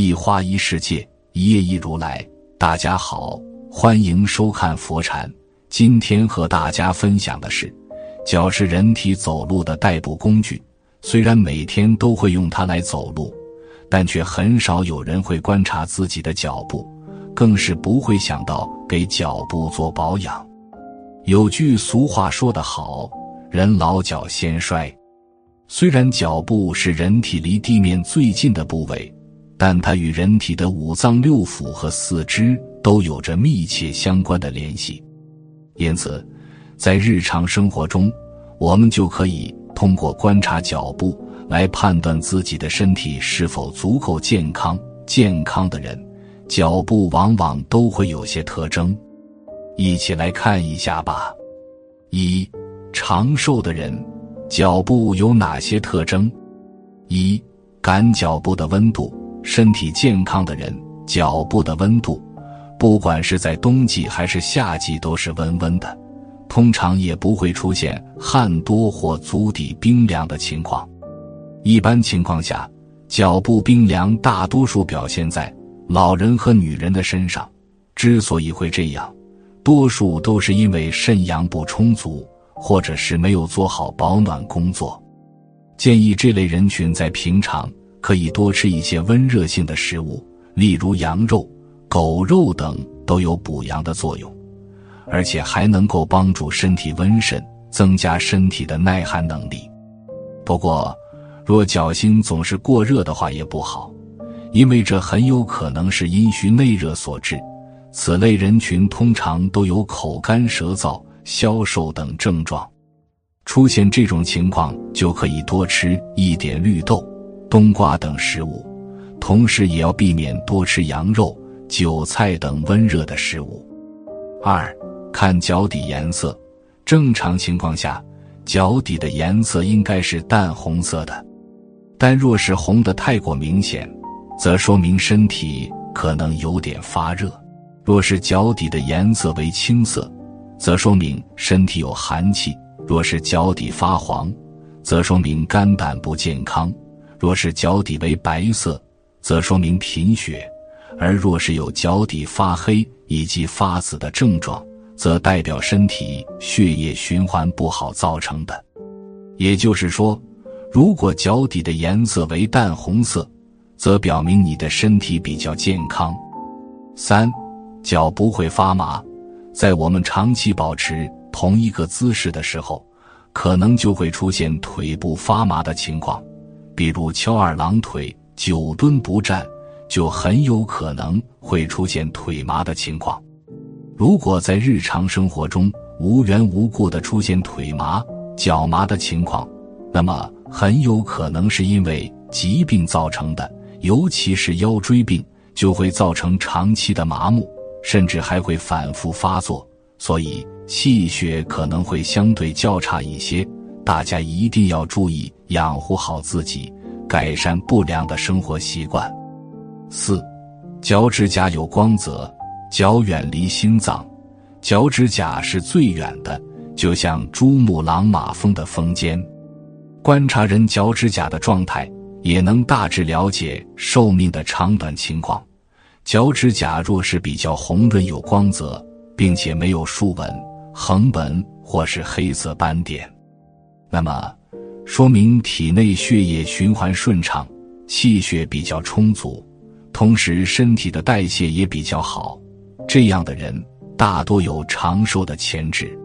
一花一世界，一叶一如来。大家好，欢迎收看佛禅。今天和大家分享的是，脚是人体走路的代步工具。虽然每天都会用它来走路，但却很少有人会观察自己的脚步，更是不会想到给脚部做保养。有句俗话说得好：“人老脚先衰。”虽然脚部是人体离地面最近的部位，但它与人体的五脏六腑和四肢都有着密切相关的联系。因此，在日常生活中，我们就可以通过观察脚部来判断自己的身体是否足够健康。健康的人，脚部往往都会有些特征，一起来看一下吧。一，长寿的人。脚部有哪些特征？一感脚部的温度，身体健康的人脚部的温度，不管是在冬季还是夏季都是温温的，通常也不会出现汗多或足底冰凉的情况。一般情况下，脚部冰凉大多数表现在老人和女人的身上。之所以会这样，多数都是因为肾阳不充足。或者是没有做好保暖工作，建议这类人群在平常可以多吃一些温热性的食物，例如羊肉、狗肉等都有补阳的作用，而且还能够帮助身体温肾，增加身体的耐寒能力。不过，若脚心总是过热的话也不好，因为这很有可能是阴虚内热所致。此类人群通常都有口干舌燥。消瘦等症状，出现这种情况就可以多吃一点绿豆、冬瓜等食物，同时也要避免多吃羊肉、韭菜等温热的食物。二，看脚底颜色，正常情况下，脚底的颜色应该是淡红色的，但若是红的太过明显，则说明身体可能有点发热；若是脚底的颜色为青色，则说明身体有寒气；若是脚底发黄，则说明肝胆不健康；若是脚底为白色，则说明贫血；而若是有脚底发黑以及发紫的症状，则代表身体血液循环不好造成的。也就是说，如果脚底的颜色为淡红色，则表明你的身体比较健康。三，脚不会发麻。在我们长期保持同一个姿势的时候，可能就会出现腿部发麻的情况，比如翘二郎腿、久蹲不站，就很有可能会出现腿麻的情况。如果在日常生活中无缘无故的出现腿麻、脚麻的情况，那么很有可能是因为疾病造成的，尤其是腰椎病，就会造成长期的麻木。甚至还会反复发作，所以气血可能会相对较差一些。大家一定要注意养护好自己，改善不良的生活习惯。四，脚趾甲有光泽，脚远离心脏，脚趾甲是最远的，就像珠穆朗玛峰的峰尖。观察人脚趾甲的状态，也能大致了解寿命的长短情况。脚趾甲若是比较红润有光泽，并且没有竖纹、横纹或是黑色斑点，那么说明体内血液循环顺畅，气血比较充足，同时身体的代谢也比较好。这样的人大多有长寿的潜质。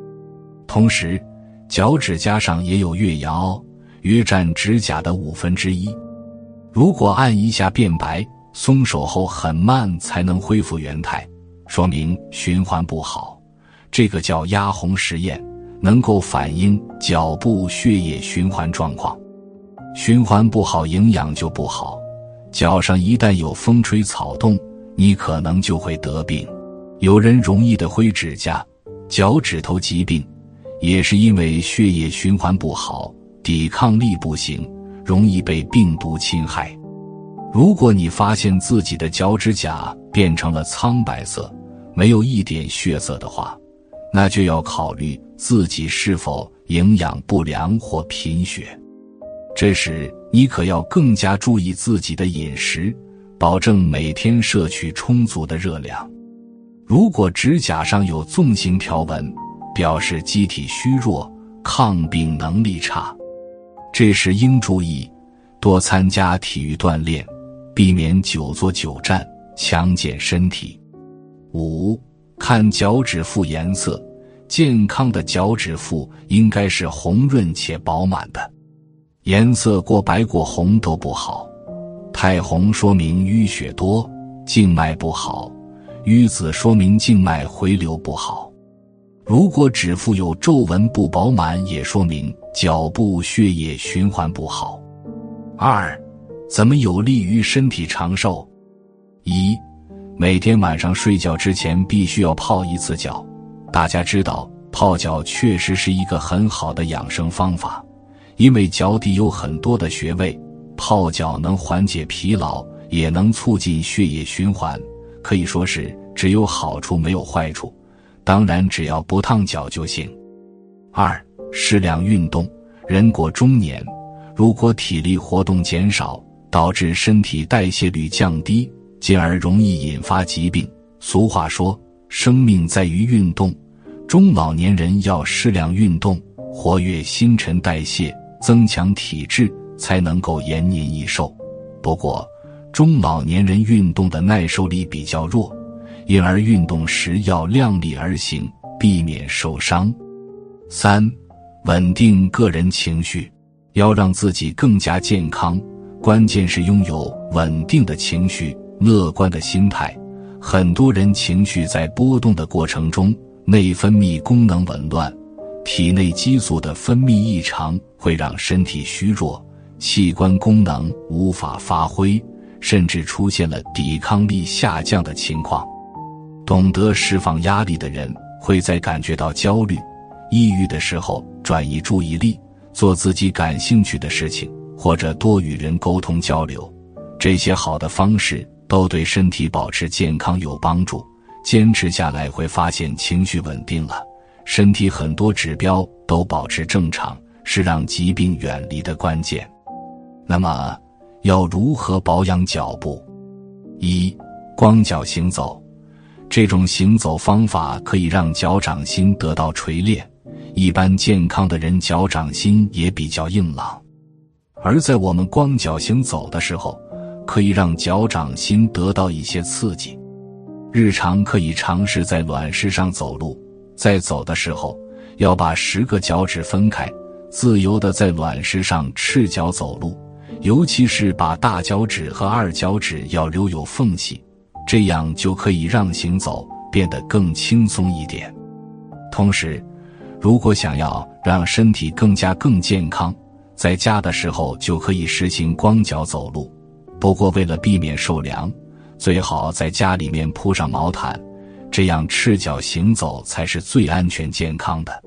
同时，脚趾甲上也有月牙凹，约占指甲的五分之一。如果按一下变白。松手后很慢才能恢复原态，说明循环不好。这个叫压红实验，能够反映脚部血液循环状况。循环不好，营养就不好。脚上一旦有风吹草动，你可能就会得病。有人容易的灰指甲、脚趾头疾病，也是因为血液循环不好，抵抗力不行，容易被病毒侵害。如果你发现自己的脚趾甲变成了苍白色，没有一点血色的话，那就要考虑自己是否营养不良或贫血。这时你可要更加注意自己的饮食，保证每天摄取充足的热量。如果指甲上有纵形条纹，表示机体虚弱、抗病能力差，这时应注意多参加体育锻炼，避免久坐久站，强健身体。五、看脚趾腹颜色，健康的脚趾腹应该是红润且饱满的，颜色过白过红都不好。太红说明淤血多，静脉不好；淤紫说明静脉回流不好。如果指腹有皱纹不饱满，也说明脚部血液循环不好。二，怎么有利于身体长寿？一，每天晚上睡觉之前必须要泡一次脚。大家知道，泡脚确实是一个很好的养生方法，因为脚底有很多的穴位，泡脚能缓解疲劳，也能促进血液循环，可以说是只有好处没有坏处。当然，只要不烫脚就行。二、适量运动。人过中年，如果体力活动减少，导致身体代谢率降低，进而容易引发疾病。俗话说：“生命在于运动。”中老年人要适量运动，活跃新陈代谢，增强体质，才能够延年益寿。不过，中老年人运动的耐受力比较弱。因而运动时要量力而行，避免受伤。三、稳定个人情绪，要让自己更加健康，关键是拥有稳定的情绪、乐观的心态。很多人情绪在波动的过程中，内分泌功能紊乱，体内激素的分泌异常，会让身体虚弱，器官功能无法发挥，甚至出现了抵抗力下降的情况。懂得释放压力的人，会在感觉到焦虑、抑郁的时候转移注意力，做自己感兴趣的事情，或者多与人沟通交流。这些好的方式都对身体保持健康有帮助。坚持下来，会发现情绪稳定了，身体很多指标都保持正常，是让疾病远离的关键。那么，要如何保养脚部？一、光脚行走。这种行走方法可以让脚掌心得到锤炼，一般健康的人脚掌心也比较硬朗，而在我们光脚行走的时候，可以让脚掌心得到一些刺激。日常可以尝试在卵石上走路，在走的时候要把十个脚趾分开，自由的在卵石上赤脚走路，尤其是把大脚趾和二脚趾要留有缝隙。这样就可以让行走变得更轻松一点。同时，如果想要让身体更加更健康，在家的时候就可以实行光脚走路。不过，为了避免受凉，最好在家里面铺上毛毯，这样赤脚行走才是最安全健康的。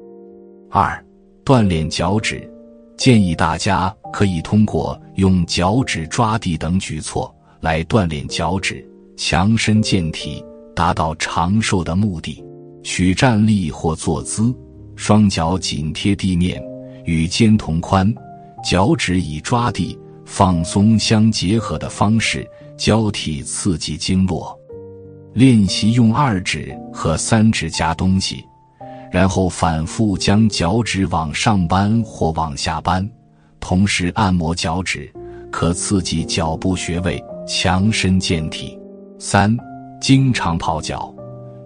二、锻炼脚趾，建议大家可以通过用脚趾抓地等举措来锻炼脚趾。强身健体，达到长寿的目的。取站立或坐姿，双脚紧贴地面，与肩同宽，脚趾以抓地、放松相结合的方式交替刺激经络。练习用二指和三指夹东西，然后反复将脚趾往上扳或往下扳，同时按摩脚趾，可刺激脚部穴位，强身健体。三，经常泡脚，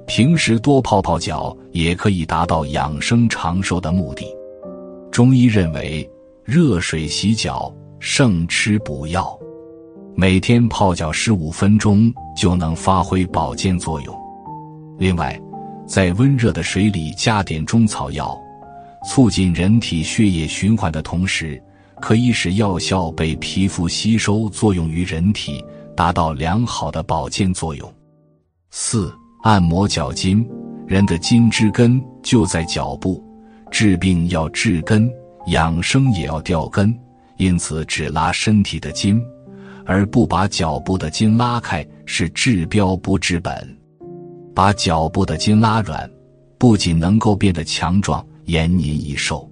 平时多泡泡脚也可以达到养生长寿的目的。中医认为，热水洗脚胜吃补药，每天泡脚十五分钟就能发挥保健作用。另外，在温热的水里加点中草药，促进人体血液循环的同时，可以使药效被皮肤吸收，作用于人体。达到良好的保健作用。四、按摩脚筋。人的筋之根就在脚部，治病要治根，养生也要掉根。因此，只拉身体的筋，而不把脚部的筋拉开，是治标不治本。把脚部的筋拉软，不仅能够变得强壮、延年益寿，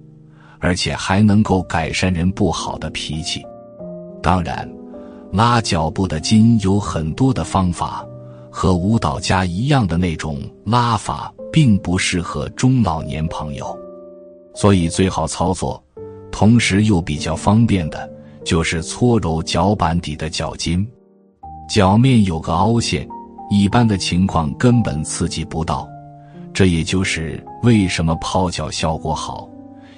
而且还能够改善人不好的脾气。当然。拉脚部的筋有很多的方法，和舞蹈家一样的那种拉法，并不适合中老年朋友，所以最好操作，同时又比较方便的，就是搓揉脚板底的脚筋。脚面有个凹陷，一般的情况根本刺激不到，这也就是为什么泡脚效果好，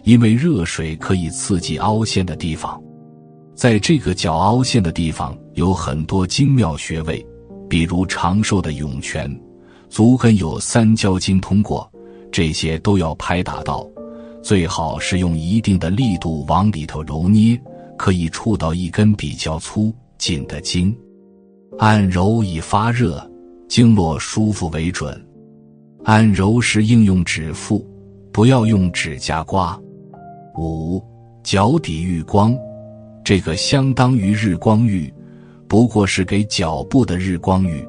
因为热水可以刺激凹陷的地方。在这个脚凹陷的地方有很多精妙穴位，比如长寿的涌泉，足跟有三焦经通过，这些都要拍打到，最好是用一定的力度往里头揉捏，可以触到一根比较粗紧的筋，按揉以发热、经络舒服为准。按揉时应用指腹，不要用指甲刮。五脚底浴光。这个相当于日光浴，不过是给脚部的日光浴，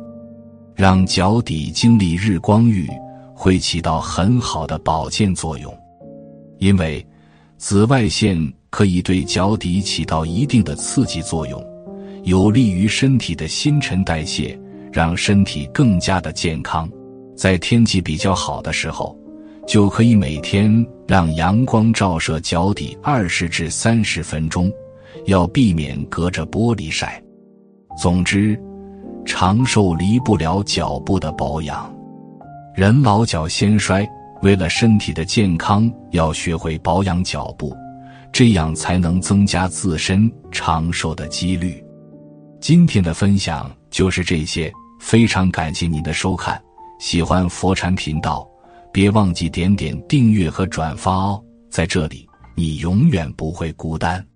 让脚底经历日光浴会起到很好的保健作用，因为紫外线可以对脚底起到一定的刺激作用，有利于身体的新陈代谢，让身体更加的健康。在天气比较好的时候，就可以每天让阳光照射脚底二十至三十分钟。要避免隔着玻璃晒。总之，长寿离不了脚部的保养。人老脚先衰，为了身体的健康，要学会保养脚部，这样才能增加自身长寿的几率。今天的分享就是这些，非常感谢您的收看。喜欢佛禅频道，别忘记点点订阅和转发哦。在这里，你永远不会孤单。